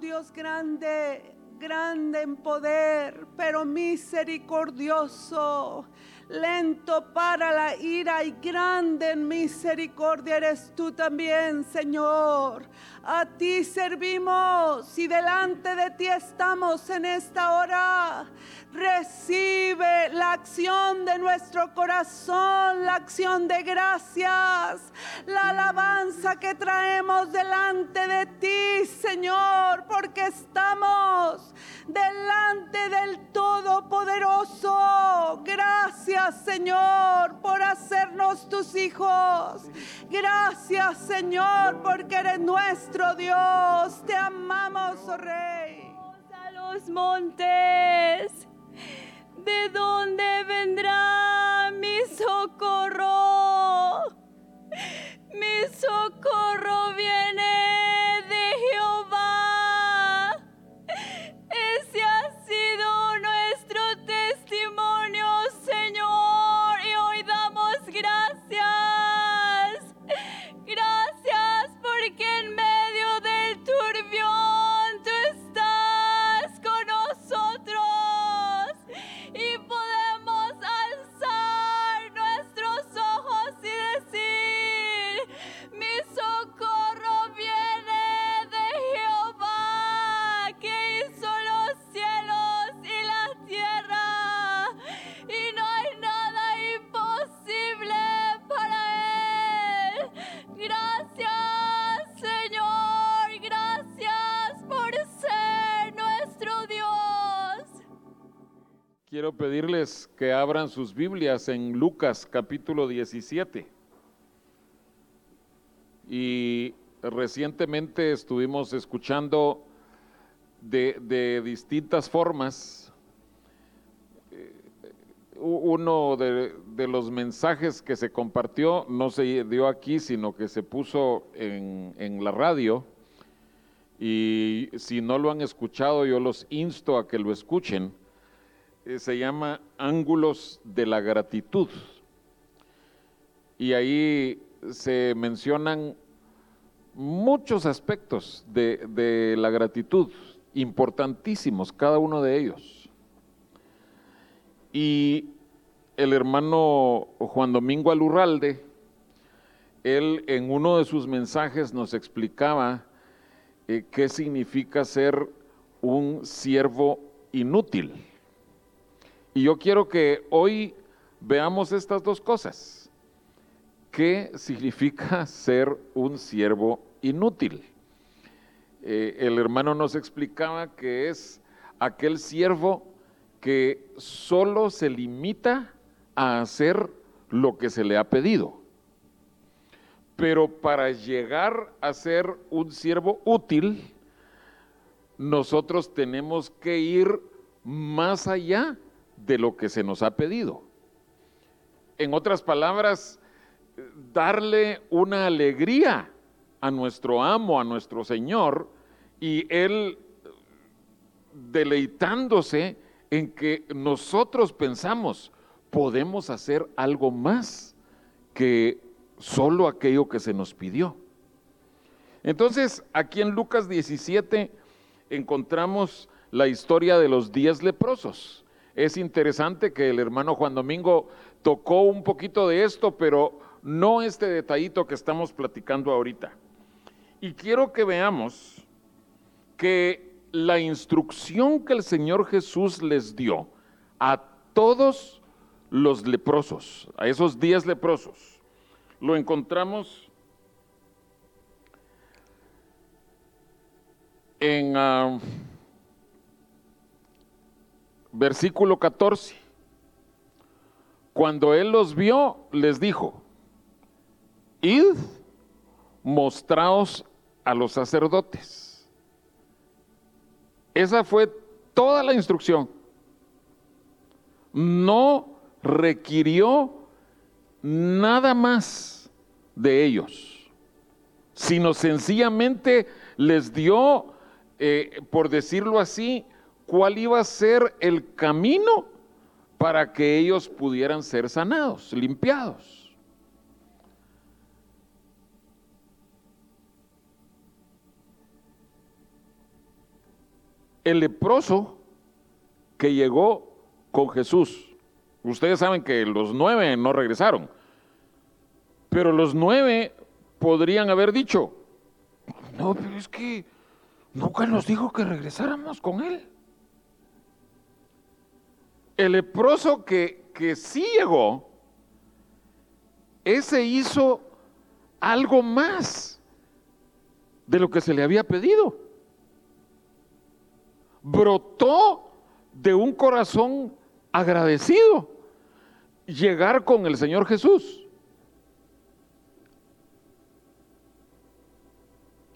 Dios grande, grande en poder, pero misericordioso lento para la ira y grande en misericordia eres tú también, Señor. A ti servimos y delante de ti estamos en esta hora. Recibe la acción de nuestro corazón, la acción de gracias, la alabanza que traemos delante de ti, Señor, porque estamos delante del Todopoderoso. Señor, por hacernos tus hijos. Gracias, Señor, porque eres nuestro Dios. Te amamos, oh Rey. A los montes ¿De dónde vendrá mi socorro? Mi socorro viene Quiero pedirles que abran sus Biblias en Lucas capítulo 17. Y recientemente estuvimos escuchando de, de distintas formas eh, uno de, de los mensajes que se compartió no se dio aquí, sino que se puso en, en la radio. Y si no lo han escuchado, yo los insto a que lo escuchen eh, se llama Ángulos de la Gratitud. Y ahí se mencionan muchos aspectos de, la gratitud, importantísimos, cada uno de ellos. Y el hermano Juan Domingo Alurralde, él en uno de sus mensajes nos explicaba eh, qué significa ser un siervo inútil. Y yo quiero que hoy veamos estas dos cosas. ¿Qué significa ser un siervo inútil? Eh, el hermano nos explicaba que es aquel siervo que solo se limita a hacer lo que se le ha pedido. Pero para llegar a ser un siervo útil, nosotros tenemos que ir más allá de lo que se nos ha pedido. En otras palabras, darle una alegría a nuestro amo, a nuestro Señor, y Él deleitándose en que nosotros pensamos, podemos hacer algo más que solo aquello que se nos pidió. Entonces, aquí en Lucas 17 encontramos la historia de los diez leprosos. Es interesante que el hermano Juan Domingo tocó un poquito de esto, pero no este detallito que estamos platicando ahorita. Y quiero que veamos que la instrucción que el Señor Jesús les dio a todos los leprosos, a esos diez leprosos, lo encontramos en uh, versículo 14. Cuando él los vio, les dijo, id, mostraos a los sacerdotes. Esa fue toda la instrucción. No requirió nada más de ellos, sino sencillamente les dio, eh, por decirlo así, cuál iba a ser el camino para que ellos pudieran ser sanados, limpiados. el leproso que llegó con Jesús. Ustedes saben que los nueve no regresaron, pero los nueve podrían haber dicho, no, pero es que nunca nos dijo que regresáramos con él. El leproso que, que sí llegó, ese hizo algo más de lo que se le había pedido. Brotó de un corazón agradecido llegar con el Señor Jesús.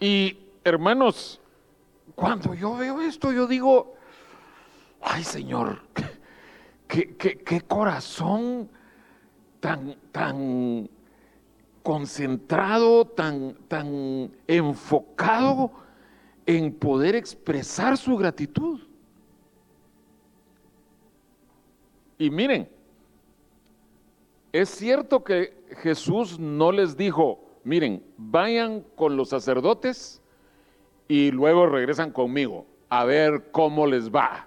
Y hermanos, cuando yo veo esto, yo digo, ay Señor, qué, qué corazón tan, tan concentrado, tan, tan enfocado en poder expresar su gratitud. Y miren, es cierto que Jesús no les dijo, miren, vayan con los sacerdotes y luego regresan conmigo a ver cómo les va.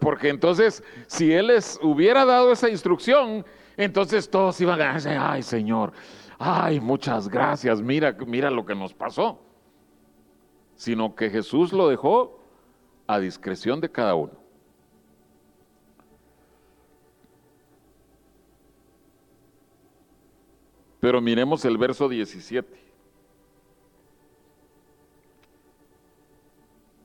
Porque entonces, si Él les hubiera dado esa instrucción, entonces todos iban a decir, ay Señor, ay, muchas gracias, mira, mira lo que nos pasó. Sino que Jesús lo dejó a discreción de cada uno. Pero miremos el verso 17.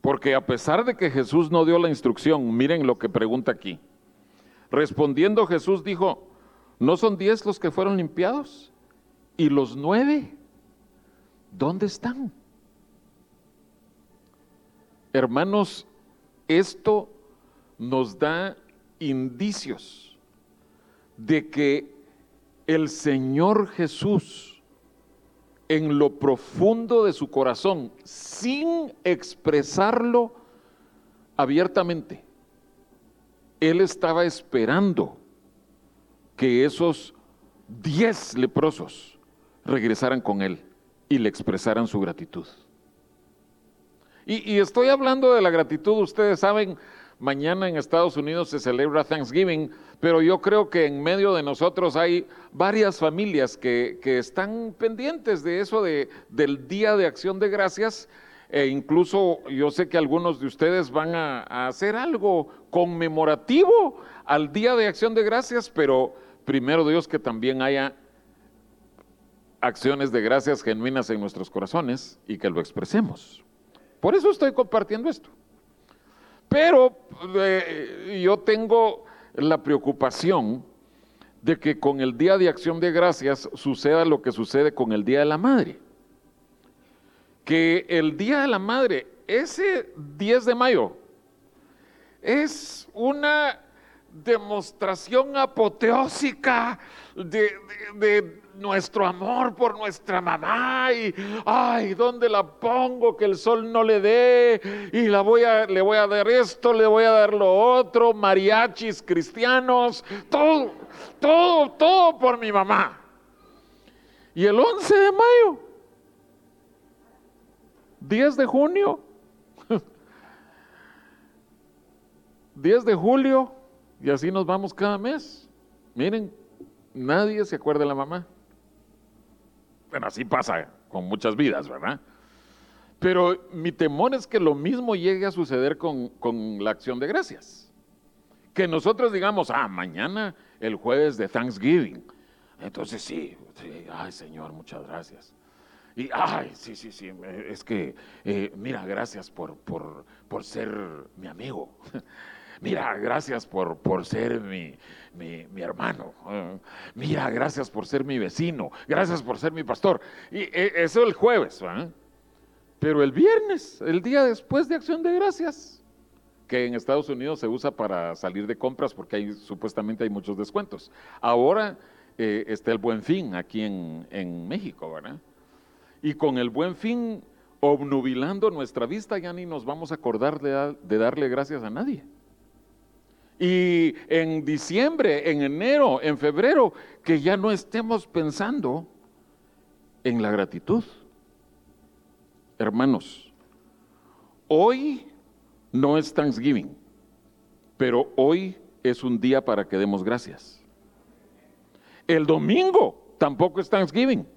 Porque a pesar de que Jesús no dio la instrucción, miren lo que pregunta aquí. Respondiendo Jesús dijo, ¿no son diez los que fueron limpiados? ¿Y los nueve? ¿Dónde están? Hermanos, esto nos da indicios de que el Señor Jesús en lo profundo de su corazón, sin expresarlo abiertamente, Él estaba esperando que esos diez leprosos regresaran con Él y le expresaran su gratitud. Y, y estoy hablando de la gratitud, ustedes saben, Mañana en Estados Unidos se celebra Thanksgiving, pero yo creo que en medio de nosotros hay varias familias que, están pendientes de eso, de, del Día de Acción de Gracias. E incluso yo sé que algunos de ustedes van a hacer algo conmemorativo al Día de Acción de Gracias, pero primero Dios que también haya acciones de gracias genuinas en nuestros corazones y que lo expresemos. Por eso estoy compartiendo esto. Pero eh, yo tengo la preocupación de que con el Día de Acción de Gracias suceda lo que sucede con el Día de la Madre. Que el Día de la Madre, ese 10 de mayo, es una demostración apoteósica de, nuestro amor por nuestra mamá y ay, ¿dónde la pongo que el sol no le dé? Y la voy a, le voy a dar esto, le voy a dar lo otro, mariachis cristianos, todo, todo, todo por mi mamá. Y el 11 de mayo, 10 de junio, 10 de julio, y así nos vamos cada mes. Miren, nadie se acuerda de la mamá. Bueno, así pasa con muchas vidas, ¿verdad? Pero mi temor es que lo mismo llegue a suceder con, la acción de gracias. Que nosotros digamos, ah, mañana el jueves de Thanksgiving. Entonces sí, ay Señor, muchas gracias. Y, ay, sí, sí, sí, es que, eh, mira, gracias por, por, por ser mi amigo. Mira, gracias por, por ser mi, hermano. Eh, mira, gracias por ser mi vecino. Gracias por ser mi pastor. Y eh, eso el jueves. Pero el viernes, el día después de Acción de Gracias, que en Estados Unidos se usa para salir de compras porque hay, supuestamente hay muchos descuentos. Ahora eh, está el buen fin aquí en, México, ¿verdad? Y con el buen fin obnubilando nuestra vista, ya ni nos vamos a acordar de darle gracias a nadie. Y en diciembre, en enero, en febrero, que ya no estemos pensando en la gratitud. Hermanos, hoy no es Thanksgiving, pero hoy es un día para que demos gracias. El domingo tampoco es Thanksgiving,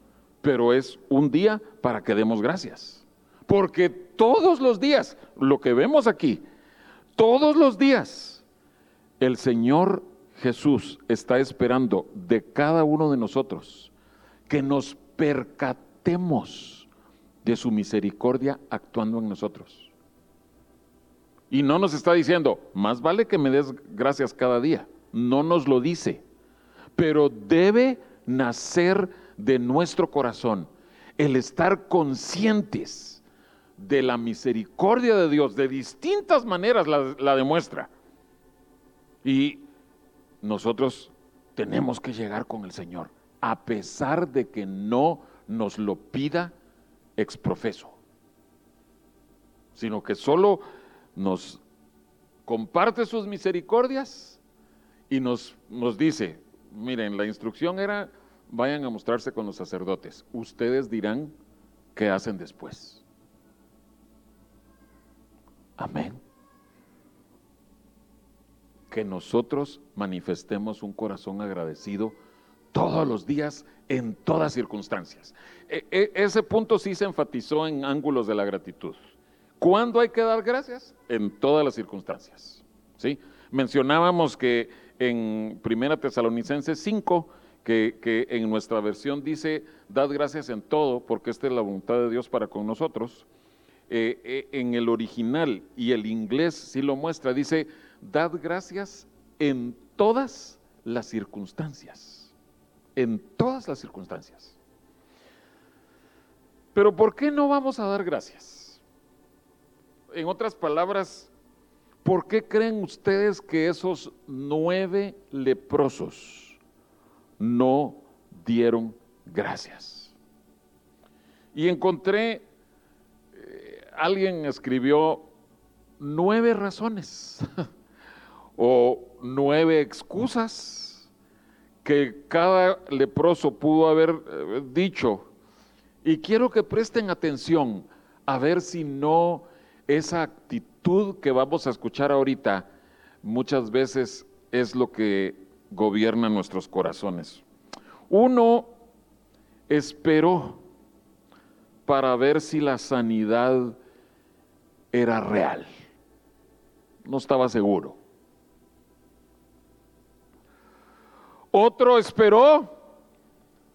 pero es un día para que demos gracias. Porque todos los días, lo que vemos aquí, todos los días, el Señor Jesús está esperando de cada uno de nosotros que nos percatemos de su misericordia actuando en nosotros. Y no nos está diciendo, más vale que me des gracias cada día. No nos lo dice. Pero debe nacer de nuestro corazón el estar conscientes de la misericordia de Dios. De distintas maneras la, demuestra. Y nosotros tenemos que llegar con el Señor, a pesar de que no nos lo pida exprofeso, sino que solo nos comparte sus misericordias y nos, nos dice, miren, la instrucción era, vayan a mostrarse con los sacerdotes, ustedes dirán qué hacen después. Amén. Que nosotros manifestemos un corazón agradecido todos los días, en todas circunstancias. E, e, ese punto sí se enfatizó en ángulos de la gratitud. ¿Cuándo hay que dar gracias? En todas las circunstancias. ¿sí? Mencionábamos que en Primera Tesalonicenses 5, que, en nuestra versión dice, dad gracias en todo, porque esta es la voluntad de Dios para con nosotros. Eh, eh, en el original y el inglés sí lo muestra, dice, dad gracias en todas las circunstancias. En todas las circunstancias. Pero ¿por qué no vamos a dar gracias? en otras palabras, ¿por qué creen ustedes que esos nueve leprosos no dieron gracias? Y encontré, eh, alguien escribió nueve razones o nueve excusas que cada leproso pudo haber eh, dicho. Y quiero que presten atención a ver si no esa actitud que vamos a escuchar ahorita muchas veces es lo que gobierna nuestros corazones. Uno esperó para ver si la sanidad era real. No estaba seguro. Otro esperó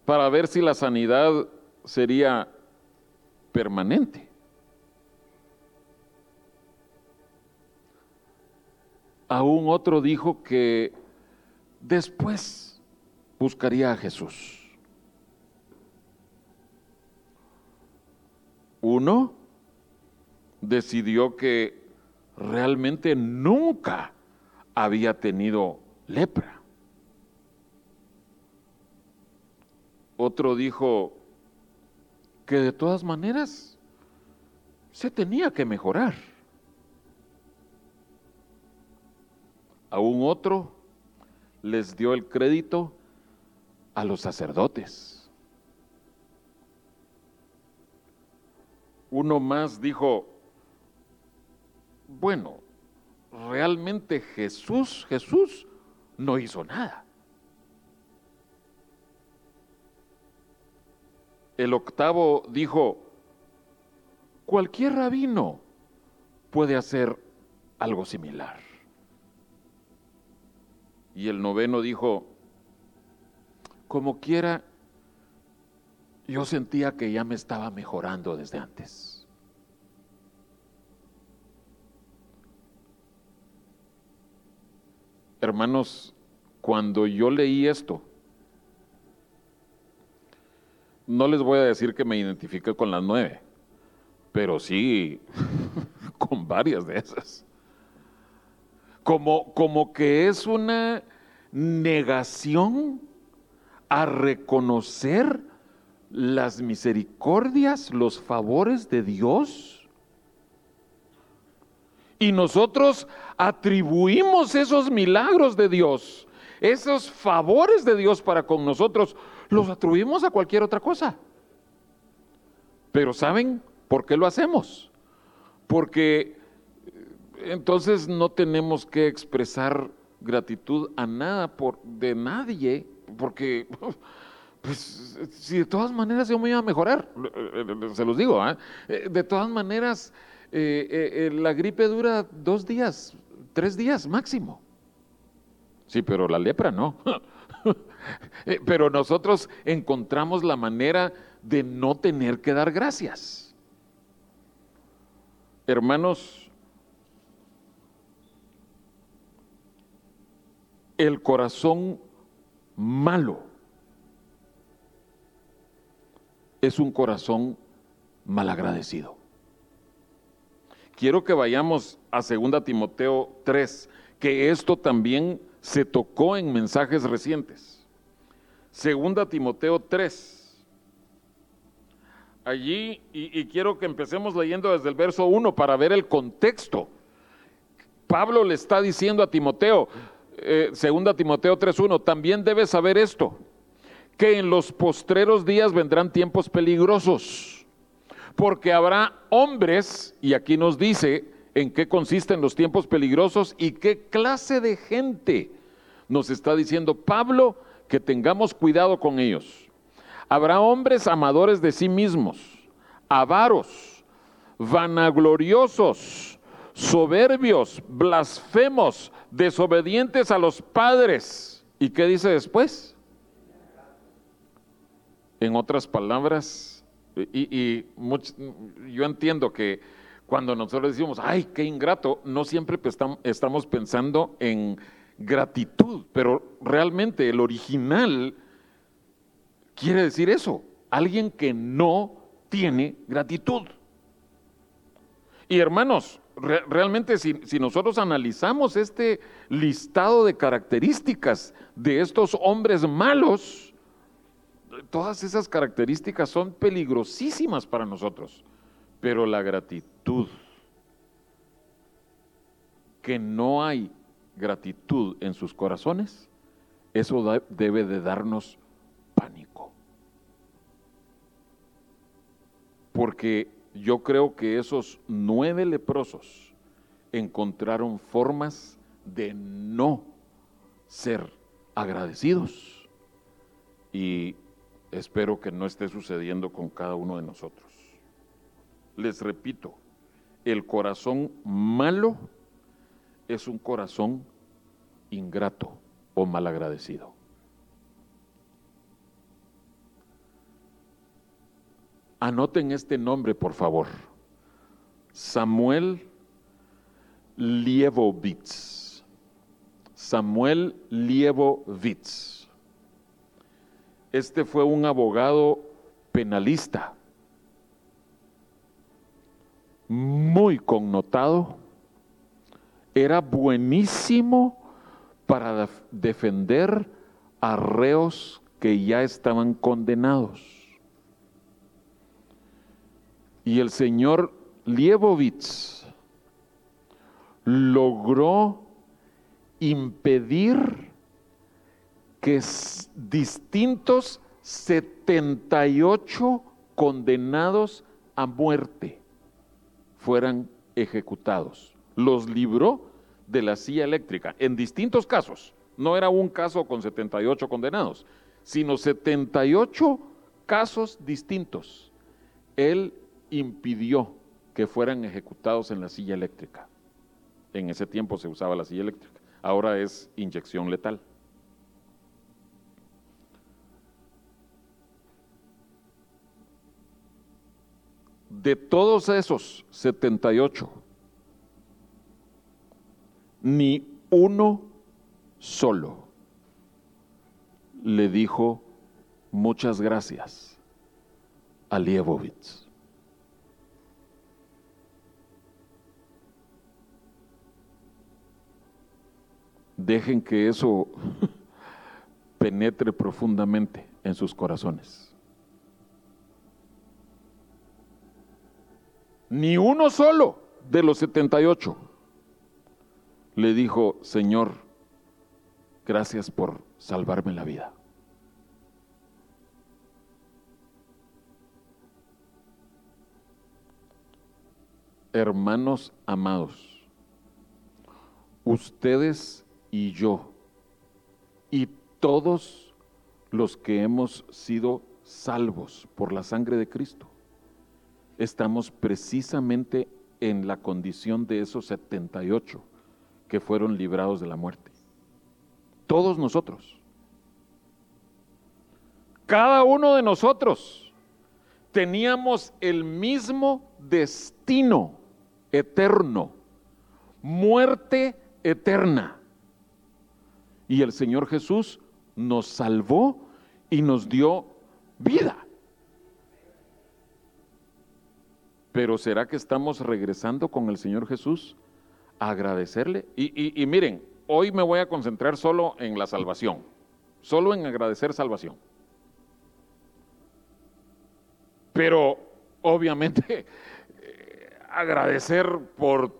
para ver si la sanidad sería permanente. Aún otro dijo que después buscaría a Jesús. Uno decidió que realmente nunca había tenido lepra. Otro dijo que de todas maneras se tenía que mejorar. a un otro les dio el crédito a los sacerdotes. Uno más dijo, bueno, realmente Jesús, Jesús no hizo nada. El octavo dijo, cualquier rabino puede hacer algo similar. Y el noveno dijo, como quiera, yo sentía que ya me estaba mejorando desde antes. Hermanos, cuando yo leí esto, no les voy a decir que me identifique con las nueve, pero sí con varias de esas como, como que es una negación a reconocer las misericordias, los favores de Dios. Y nosotros atribuimos esos milagros de Dios, esos favores de Dios para con nosotros, los atribuimos a cualquier otra cosa. Pero ¿saben por qué lo hacemos? Porque entonces no tenemos que expresar gratitud a nada por de nadie, porque pues si de todas maneras yo me iba a mejorar, se los digo, ¿ah? eh, de todas maneras eh, eh, la gripe dura dos días, tres días máximo. Sí, pero la lepra no. pero nosotros encontramos la manera de no tener que dar gracias. Hermanos, el corazón malo es un corazón malagradecido. Quiero que vayamos a 2 Timoteo 3, que esto también se tocó en mensajes recientes. 2 Timoteo 3. Allí, y, quiero que empecemos leyendo desde el verso 1 para ver el contexto. Pablo le está diciendo a Timoteo, eh, segunda Timoteo 3.1, también debes saber esto, que en los postreros días vendrán tiempos peligrosos, porque habrá hombres, y aquí nos dice en qué consisten los tiempos peligrosos y qué clase de gente nos está diciendo Pablo que tengamos cuidado con ellos. Habrá hombres amadores de sí mismos, avaros, vanagloriosos, soberbios, blasfemos, desobedientes a los padres. ¿Y qué dice después? En otras palabras, y, yo entiendo que cuando nosotros decimos, ay, qué ingrato, no siempre estamos pensando en gratitud, pero realmente el original quiere decir eso, alguien que no tiene gratitud. Y hermanos, realmente si, si, nosotros analizamos este listado de características de estos hombres malos, todas esas características son peligrosísimas para nosotros. Pero la gratitud, que no hay gratitud en sus corazones, eso debe de darnos pánico. Porque yo creo que esos nueve leprosos encontraron formas de no ser agradecidos. Y espero que no esté sucediendo con cada uno de nosotros. Les repito, el corazón malo es un corazón ingrato o malagradecido. Anoten este nombre, por favor. Samuel Liebowitz. Samuel Liebowitz. Este fue un abogado penalista, muy connotado, era buenísimo para defender a reos que ya estaban condenados. Y el señor Liebowitz logró impedir que distintos 78 condenados a muerte fueran ejecutados. Los libró de la silla eléctrica en distintos casos. No era un caso con 78 condenados, sino 78 casos distintos. Él impidió que fueran ejecutados en la silla eléctrica. En ese tiempo se usaba la silla eléctrica, ahora es inyección letal. De todos esos 78, ni uno solo le dijo muchas gracias a Liebowitz. dejen que eso penetre profundamente en sus corazones. Ni uno solo de los 78 le dijo, Señor, gracias por salvarme la vida. Hermanos amados, ustedes y yo, y todos los que hemos sido salvos por la sangre de Cristo, estamos precisamente en la condición de esos 78 que fueron librados de la muerte. Todos nosotros. Cada uno de nosotros teníamos el mismo destino eterno, muerte eterna. Y el Señor Jesús nos salvó y nos dio vida. Pero ¿será que estamos regresando con el Señor Jesús agradecerle? Y, miren, hoy me voy a concentrar solo en la salvación, solo en agradecer salvación. Pero obviamente eh, agradecer por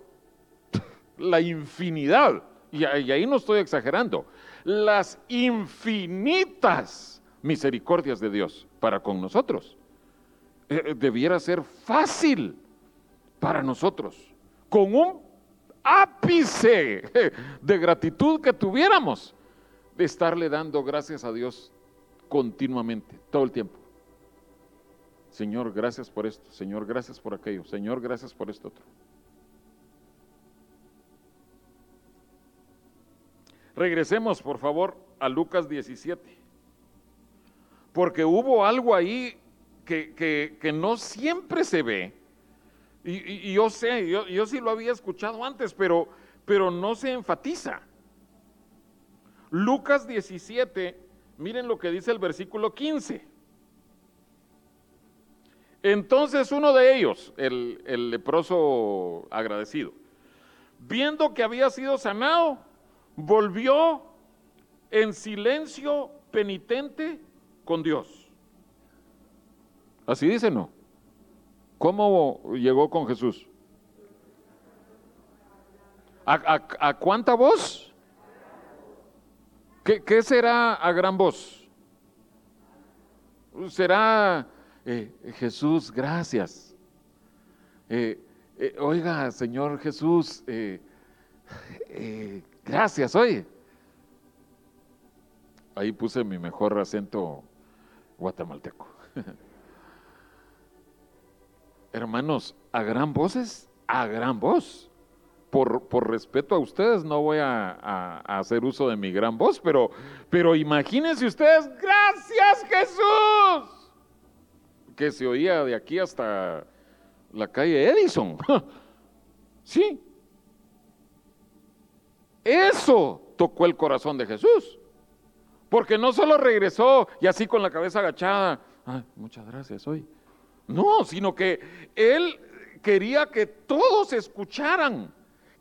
la infinidad, y, ahí no estoy exagerando, las infinitas misericordias de Dios para con nosotros. Eh, eh, debiera ser fácil para nosotros, con un ápice de gratitud que tuviéramos, de estarle dando gracias a Dios continuamente, todo el tiempo. Señor, gracias por esto, Señor, gracias por aquello, Señor, gracias por esto otro. Regresemos, por favor, a Lucas 17. Porque hubo algo ahí que, no siempre se ve. Y, yo sé, yo, sí lo había escuchado antes, pero, pero no se enfatiza. Lucas 17, miren lo que dice el versículo 15. Entonces uno de ellos, el, el leproso agradecido, viendo que había sido sanado, volvió en silencio penitente con Dios. Así dice, ¿no? ¿Cómo llegó con Jesús? ¿A, cuánta voz? ¿Qué, será a gran voz? Será eh, Jesús, gracias. Eh, eh, oiga, Señor Jesús, gracias, oye. Ahí puse mi mejor acento guatemalteco. hermanos, a gran voces, a gran voz. Por, por, respeto a ustedes, no voy a, hacer uso de mi gran voz, pero, pero imagínense ustedes, gracias Jesús, que se oía de aquí hasta la calle Edison. sí. Eso tocó el corazón de Jesús. Porque no solo regresó y así con la cabeza agachada, muchas gracias hoy. No, sino que él quería que todos escucharan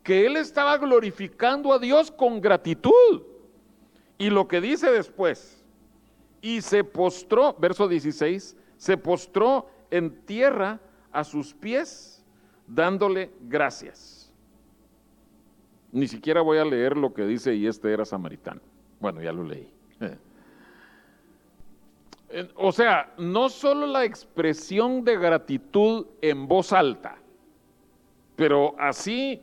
que él estaba glorificando a Dios con gratitud. Y lo que dice después, y se postró, verso 16, se postró en tierra a sus pies, dándole gracias. Ni siquiera voy a leer lo que dice, y este era samaritano. Bueno, ya lo leí. O sea, no solo la expresión de gratitud en voz alta, pero así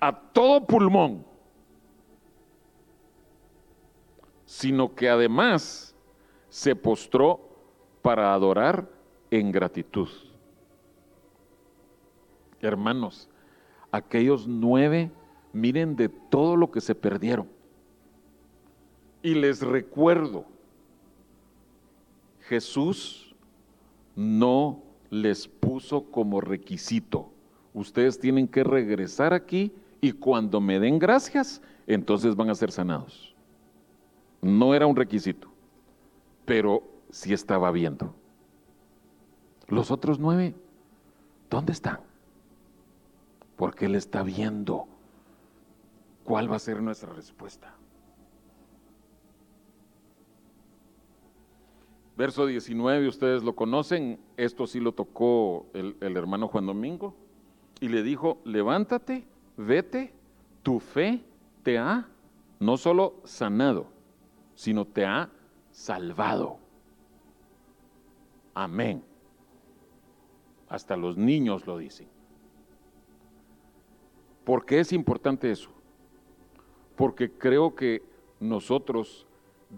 a todo pulmón, sino que además se postró para adorar en gratitud. Hermanos, aquellos nueve, miren de todo lo que se perdieron. Y les recuerdo, Jesús no les puso como requisito. Ustedes tienen que regresar aquí y cuando me den gracias, entonces van a ser sanados. No era un requisito, pero sí estaba viendo. Los otros nueve, ¿dónde están? Porque Él está viendo cuál va a ser nuestra respuesta. Verso 19, ustedes lo conocen, esto sí lo tocó el, hermano Juan Domingo, y le dijo, levántate, vete, tu fe te ha no solo sanado, sino te ha salvado. Amén. Hasta los niños lo dicen. ¿Por qué es importante eso? porque creo que nosotros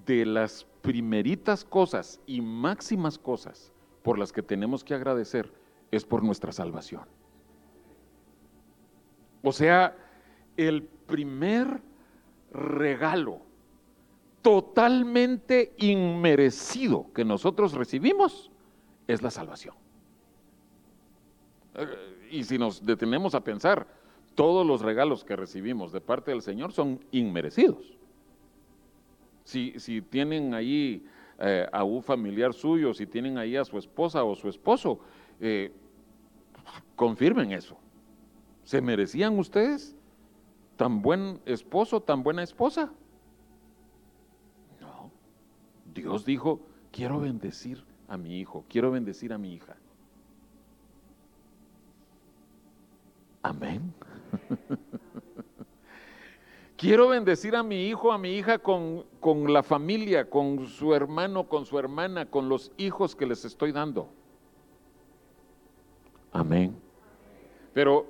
de las primeritas cosas y máximas cosas por las que tenemos que agradecer es por nuestra salvación. O sea, el primer regalo totalmente inmerecido que nosotros recibimos es la salvación. Eh, y si nos detenemos a pensar, todos los regalos que recibimos de parte del Señor son inmerecidos. Si, tienen ahí eh, a un familiar suyo, si tienen ahí a su esposa o su esposo, eh, confirmen eso. ¿Se merecían ustedes tan buen esposo, tan buena esposa? No. Dios dijo, quiero bendecir a mi hijo, quiero bendecir a mi hija. Amén. Quiero bendecir a mi hijo, a mi hija con, con, la familia, con su hermano, con su hermana, con los hijos que les estoy dando. Amén. Pero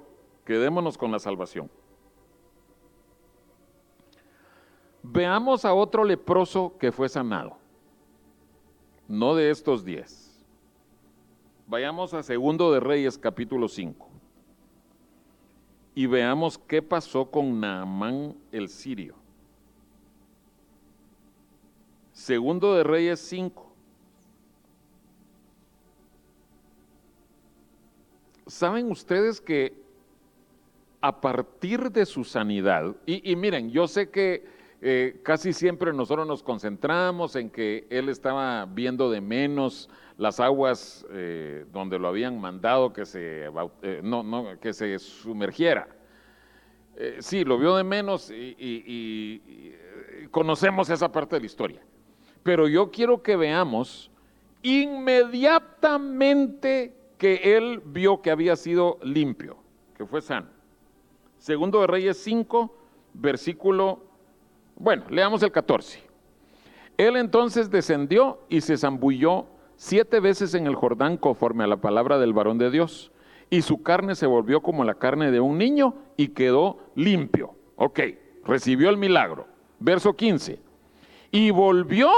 quedémonos con la salvación. Veamos a otro leproso que fue sanado. No de estos diez. Vayamos a Segundo de Reyes capítulo 5 y veamos qué pasó con Naamán el sirio. Segundo de Reyes 5. ¿Saben ustedes que a partir de su sanidad, y, miren, yo sé que eh, casi siempre nosotros nos concentramos en que él estaba viendo de menos las aguas eh, donde lo habían mandado que se, eh, no, no, que se sumergiera. sí, lo vio de menos y conocemos esa parte de la historia. Pero yo quiero que veamos inmediatamente que él vio que había sido limpio, que fue sano. Segundo de Reyes 5, versículo bueno, leamos el 14. Él entonces descendió y se zambulló siete veces en el Jordán conforme a la palabra del varón de Dios, y su carne se volvió como la carne de un niño y quedó limpio. Ok, recibió el milagro. Verso 15. Y volvió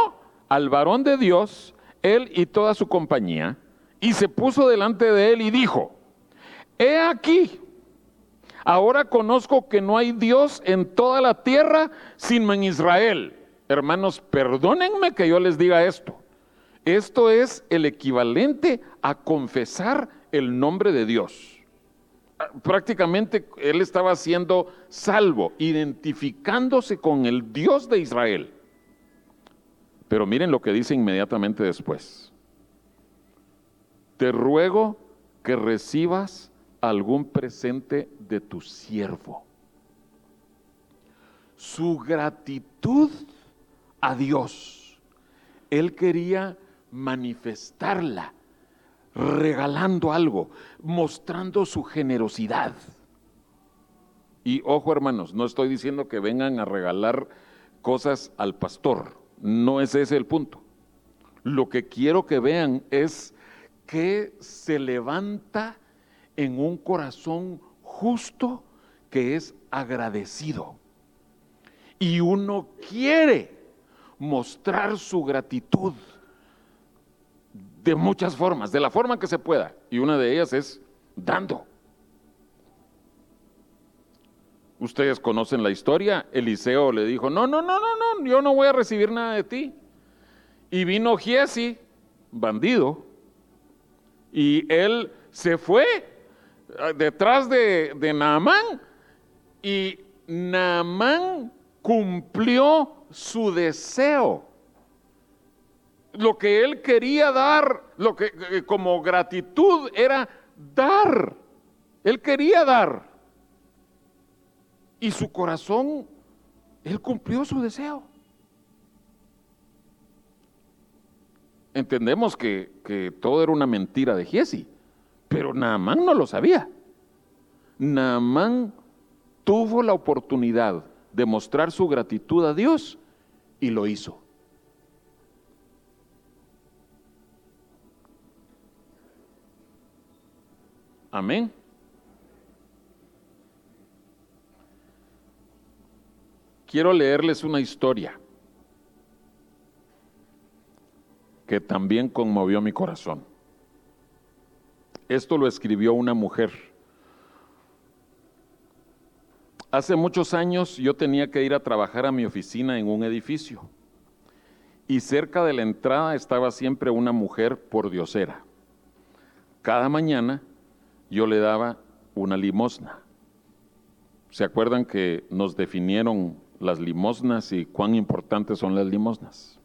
al varón de Dios, él y toda su compañía, y se puso delante de él y dijo, he aquí, Ahora conozco que no hay Dios en toda la tierra sino en Israel. Hermanos, perdónenme que yo les diga esto. Esto es el equivalente a confesar el nombre de Dios. Prácticamente él estaba siendo salvo, identificándose con el Dios de Israel. Pero miren lo que dice inmediatamente después. Te ruego que recibas algún presente de tu siervo. Su gratitud a Dios. Él quería manifestarla, regalando algo, mostrando su generosidad. Y ojo hermanos, no estoy diciendo que vengan a regalar cosas al pastor, no es ese el punto. Lo que quiero que vean es que se levanta en un corazón justo que es agradecido. Y uno quiere mostrar su gratitud de muchas formas, de la forma que se pueda. Y una de ellas es dando. Ustedes conocen la historia. Eliseo le dijo, no, no, no, no, no, yo no voy a recibir nada de ti. Y vino Giesi, bandido, y él se fue detrás de, de Naamán y Naamán cumplió su deseo. Lo que él quería dar, lo que eh, como gratitud era dar. Él quería dar. Y su corazón, él cumplió su deseo. Entendemos que, que todo era una mentira de Giesi. Pero Naamán no lo sabía. Naamán tuvo la oportunidad de mostrar su gratitud a Dios y lo hizo. Amén. quiero leerles una historia que también conmovió mi corazón. Esto lo escribió una mujer. Hace muchos años yo tenía que ir a trabajar a mi oficina en un edificio y cerca de la entrada estaba siempre una mujer por diosera. Cada mañana yo le daba una limosna. ¿Se acuerdan que nos definieron las limosnas y cuán importantes son las limosnas?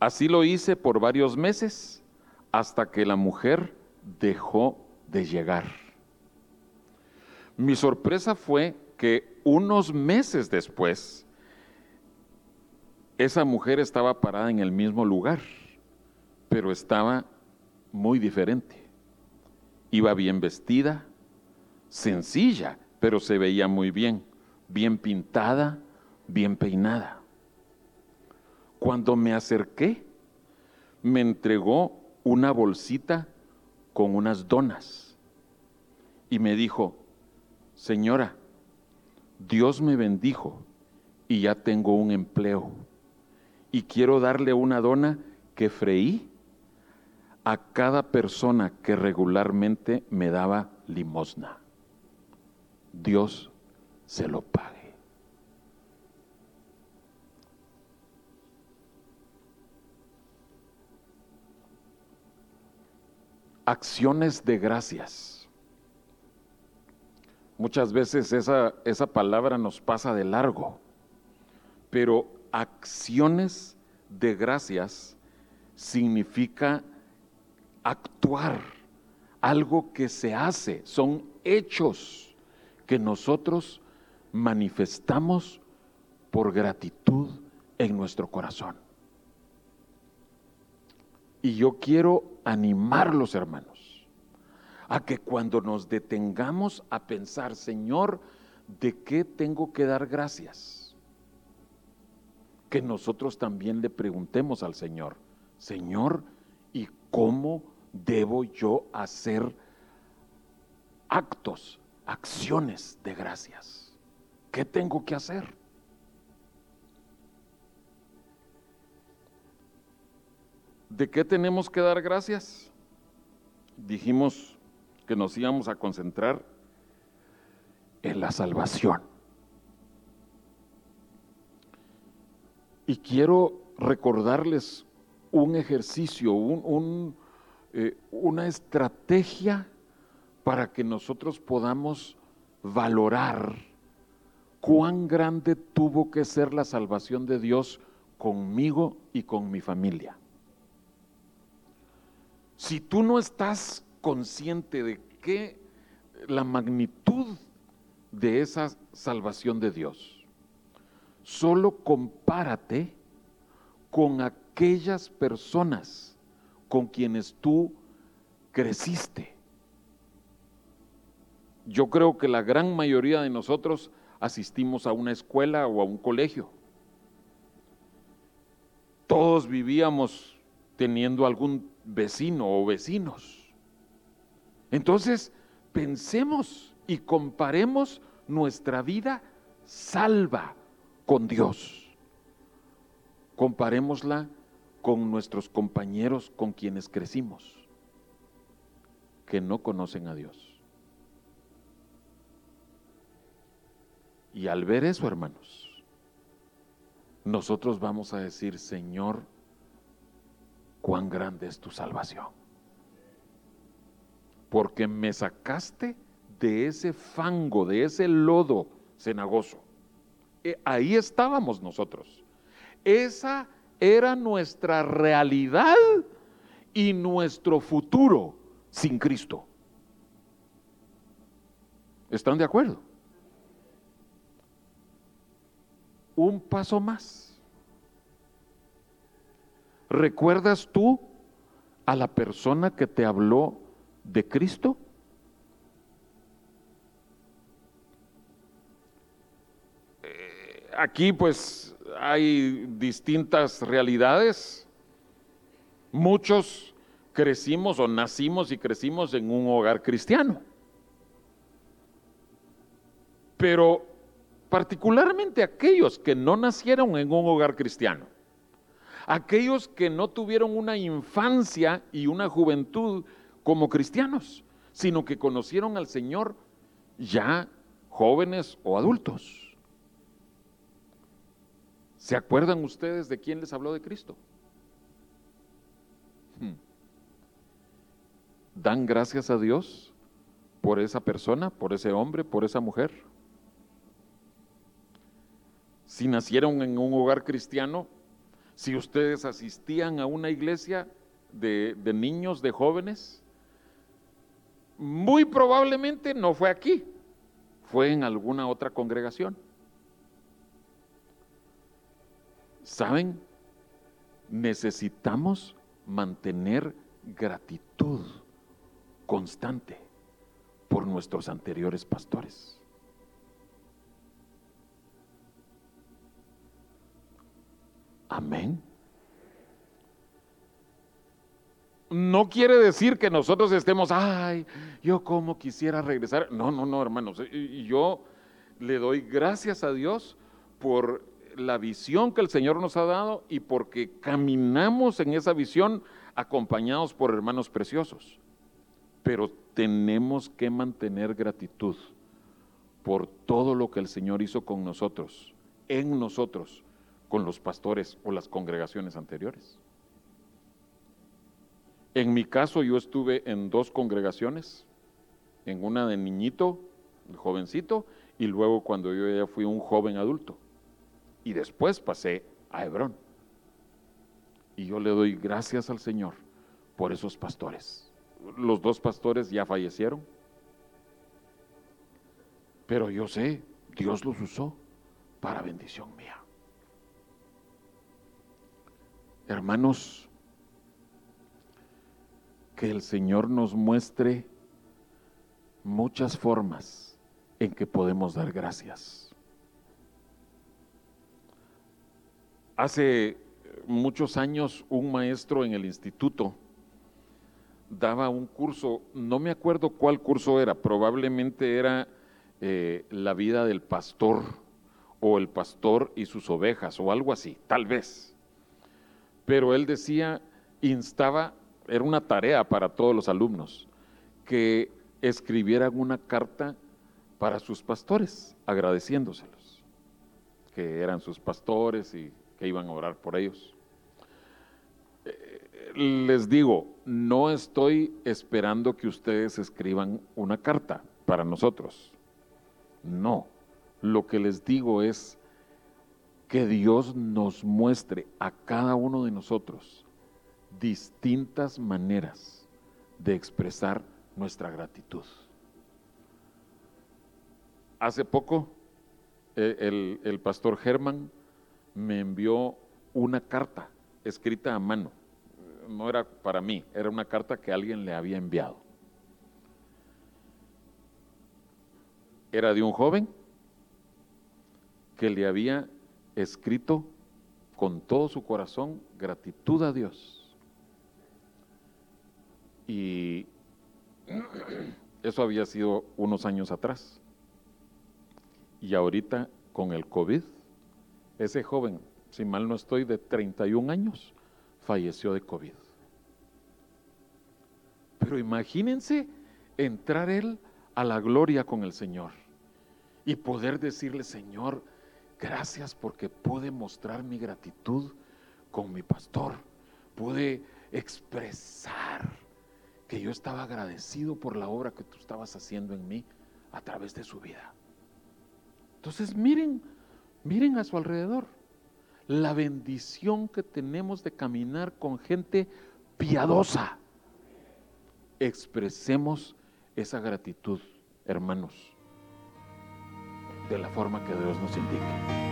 Así lo hice por varios meses hasta que la mujer dejó de llegar. Mi sorpresa fue que unos meses después, esa mujer estaba parada en el mismo lugar, pero estaba muy diferente. Iba bien vestida, sencilla, pero se veía muy bien, bien pintada, bien peinada. Cuando me acerqué, me entregó una bolsita con unas donas y me dijo, señora, Dios me bendijo y ya tengo un empleo y quiero darle una dona que freí a cada persona que regularmente me daba limosna. Dios se lo pague. Acciones de gracias. Muchas veces esa, esa palabra nos pasa de largo, pero acciones de gracias significa actuar, algo que se hace, son hechos que nosotros manifestamos por gratitud en nuestro corazón. Y yo quiero animarlos, hermanos, a que cuando nos detengamos a pensar, Señor, ¿de qué tengo que dar gracias? Que nosotros también le preguntemos al Señor, Señor, ¿y cómo debo yo hacer actos, acciones de gracias? ¿Qué tengo que hacer? ¿De qué tenemos que dar gracias? Dijimos que nos íbamos a concentrar en la salvación. Y quiero recordarles un ejercicio, eh, una estrategia para que nosotros podamos valorar cuán grande tuvo que ser la salvación de Dios conmigo y con mi familia. Si tú no estás consciente de que la magnitud de esa salvación de Dios, solo compárate con aquellas personas con quienes tú creciste. Yo creo que la gran mayoría de nosotros asistimos a una escuela o a un colegio. Todos vivíamos teniendo algún vecino o vecinos. Entonces, pensemos y comparemos nuestra vida salva con Dios. Comparémosla con nuestros compañeros con quienes crecimos, que no conocen a Dios. Y al ver eso, hermanos, nosotros vamos a decir, Señor, cuán grande es tu salvación. Porque me sacaste de ese fango, de ese lodo cenagoso. E, ahí estábamos nosotros. Esa era nuestra realidad y nuestro futuro sin Cristo. ¿Están de acuerdo? Un paso más ¿Recuerdas tú a la persona que te habló de Cristo? Eh, aquí pues hay distintas realidades. Muchos crecimos o nacimos y crecimos en un hogar cristiano. Pero particularmente aquellos que no nacieron en un hogar cristiano, aquellos que no tuvieron una infancia y una juventud como cristianos, sino que conocieron al Señor ya jóvenes o adultos. ¿Se acuerdan ustedes de quién les habló de Cristo? Hmm. ¿Dan gracias a Dios por esa persona, por ese hombre, por esa mujer? Si nacieron en un hogar cristiano, si ustedes asistían a una iglesia de, niños, de jóvenes, muy probablemente no fue aquí, fue en alguna otra congregación. ¿Saben? Necesitamos mantener gratitud constante por nuestros anteriores pastores. Amén. No quiere decir que nosotros estemos, ay, yo como quisiera regresar. No, no, no, hermanos. Yo le doy gracias a Dios por la visión que el Señor nos ha dado y porque caminamos en esa visión acompañados por hermanos preciosos. Pero tenemos que mantener gratitud por todo lo que el Señor hizo con nosotros, en nosotros, con los pastores o las congregaciones anteriores. En mi caso yo estuve en dos congregaciones, en una de niñito, jovencito, y luego cuando yo ya fui un joven adulto. Y después pasé a Hebrón. Y yo le doy gracias al Señor por esos pastores. Los dos pastores ya fallecieron. Pero yo sé, Dios los usó para bendición mía. Hermanos, que el Señor nos muestre muchas formas en que podemos dar gracias. Hace muchos años un maestro en el instituto daba un curso, no me acuerdo cuál curso era, probablemente era eh, la vida del pastor o el pastor y sus ovejas o algo así, tal vez. Pero él decía, instaba, era una tarea para todos los alumnos, que escribieran una carta para sus pastores, agradeciéndoselos, que eran sus pastores y que iban a orar por ellos. Eh, les digo, no estoy esperando que ustedes escriban una carta para nosotros. No, lo que les digo es que Dios nos muestre a cada uno de nosotros distintas maneras de expresar nuestra gratitud. Hace poco, eh, el, el pastor Germán me envió una carta escrita a mano. No era para mí, era una carta que alguien le había enviado. Era de un joven que le había escrito con todo su corazón gratitud a Dios. Y eso había sido unos años atrás. Y ahorita con el COVID, ese joven, si mal no estoy, de 31 años, falleció de COVID. Pero imagínense entrar él a la gloria con el Señor y poder decirle, Señor, gracias porque pude mostrar mi gratitud con mi pastor, pude expresar que yo estaba agradecido por la obra que tú estabas haciendo en mí a través de su vida. Entonces miren Miren a su alrededor la bendición que tenemos de caminar con gente piadosa. Expresemos esa gratitud, hermanos, de la forma que Dios nos indique.